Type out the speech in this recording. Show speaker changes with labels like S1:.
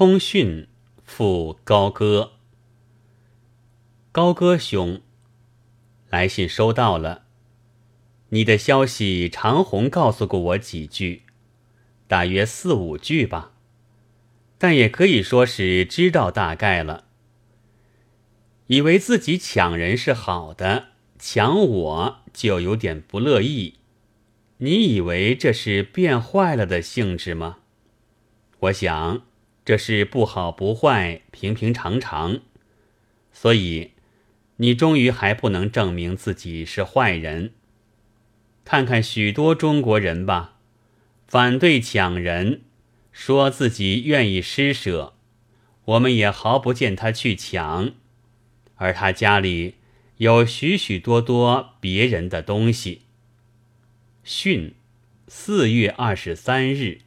S1: 通讯复高歌。高歌兄，来信收到了。你的消息，长虹告诉过我几句，大约四五句吧，但也可以说是知道大概了。以为自己抢人是好的，抢我就有点不乐意。你以为这是变坏了的性质吗？我想这是不好不坏，平平常常。所以你终于还不能证明自己是坏人。看看许多中国人吧，反对抢人，说自己愿意施舍，我们也毫不见他去抢，而他家里有许许多多别人的东西。训，四月二十三日。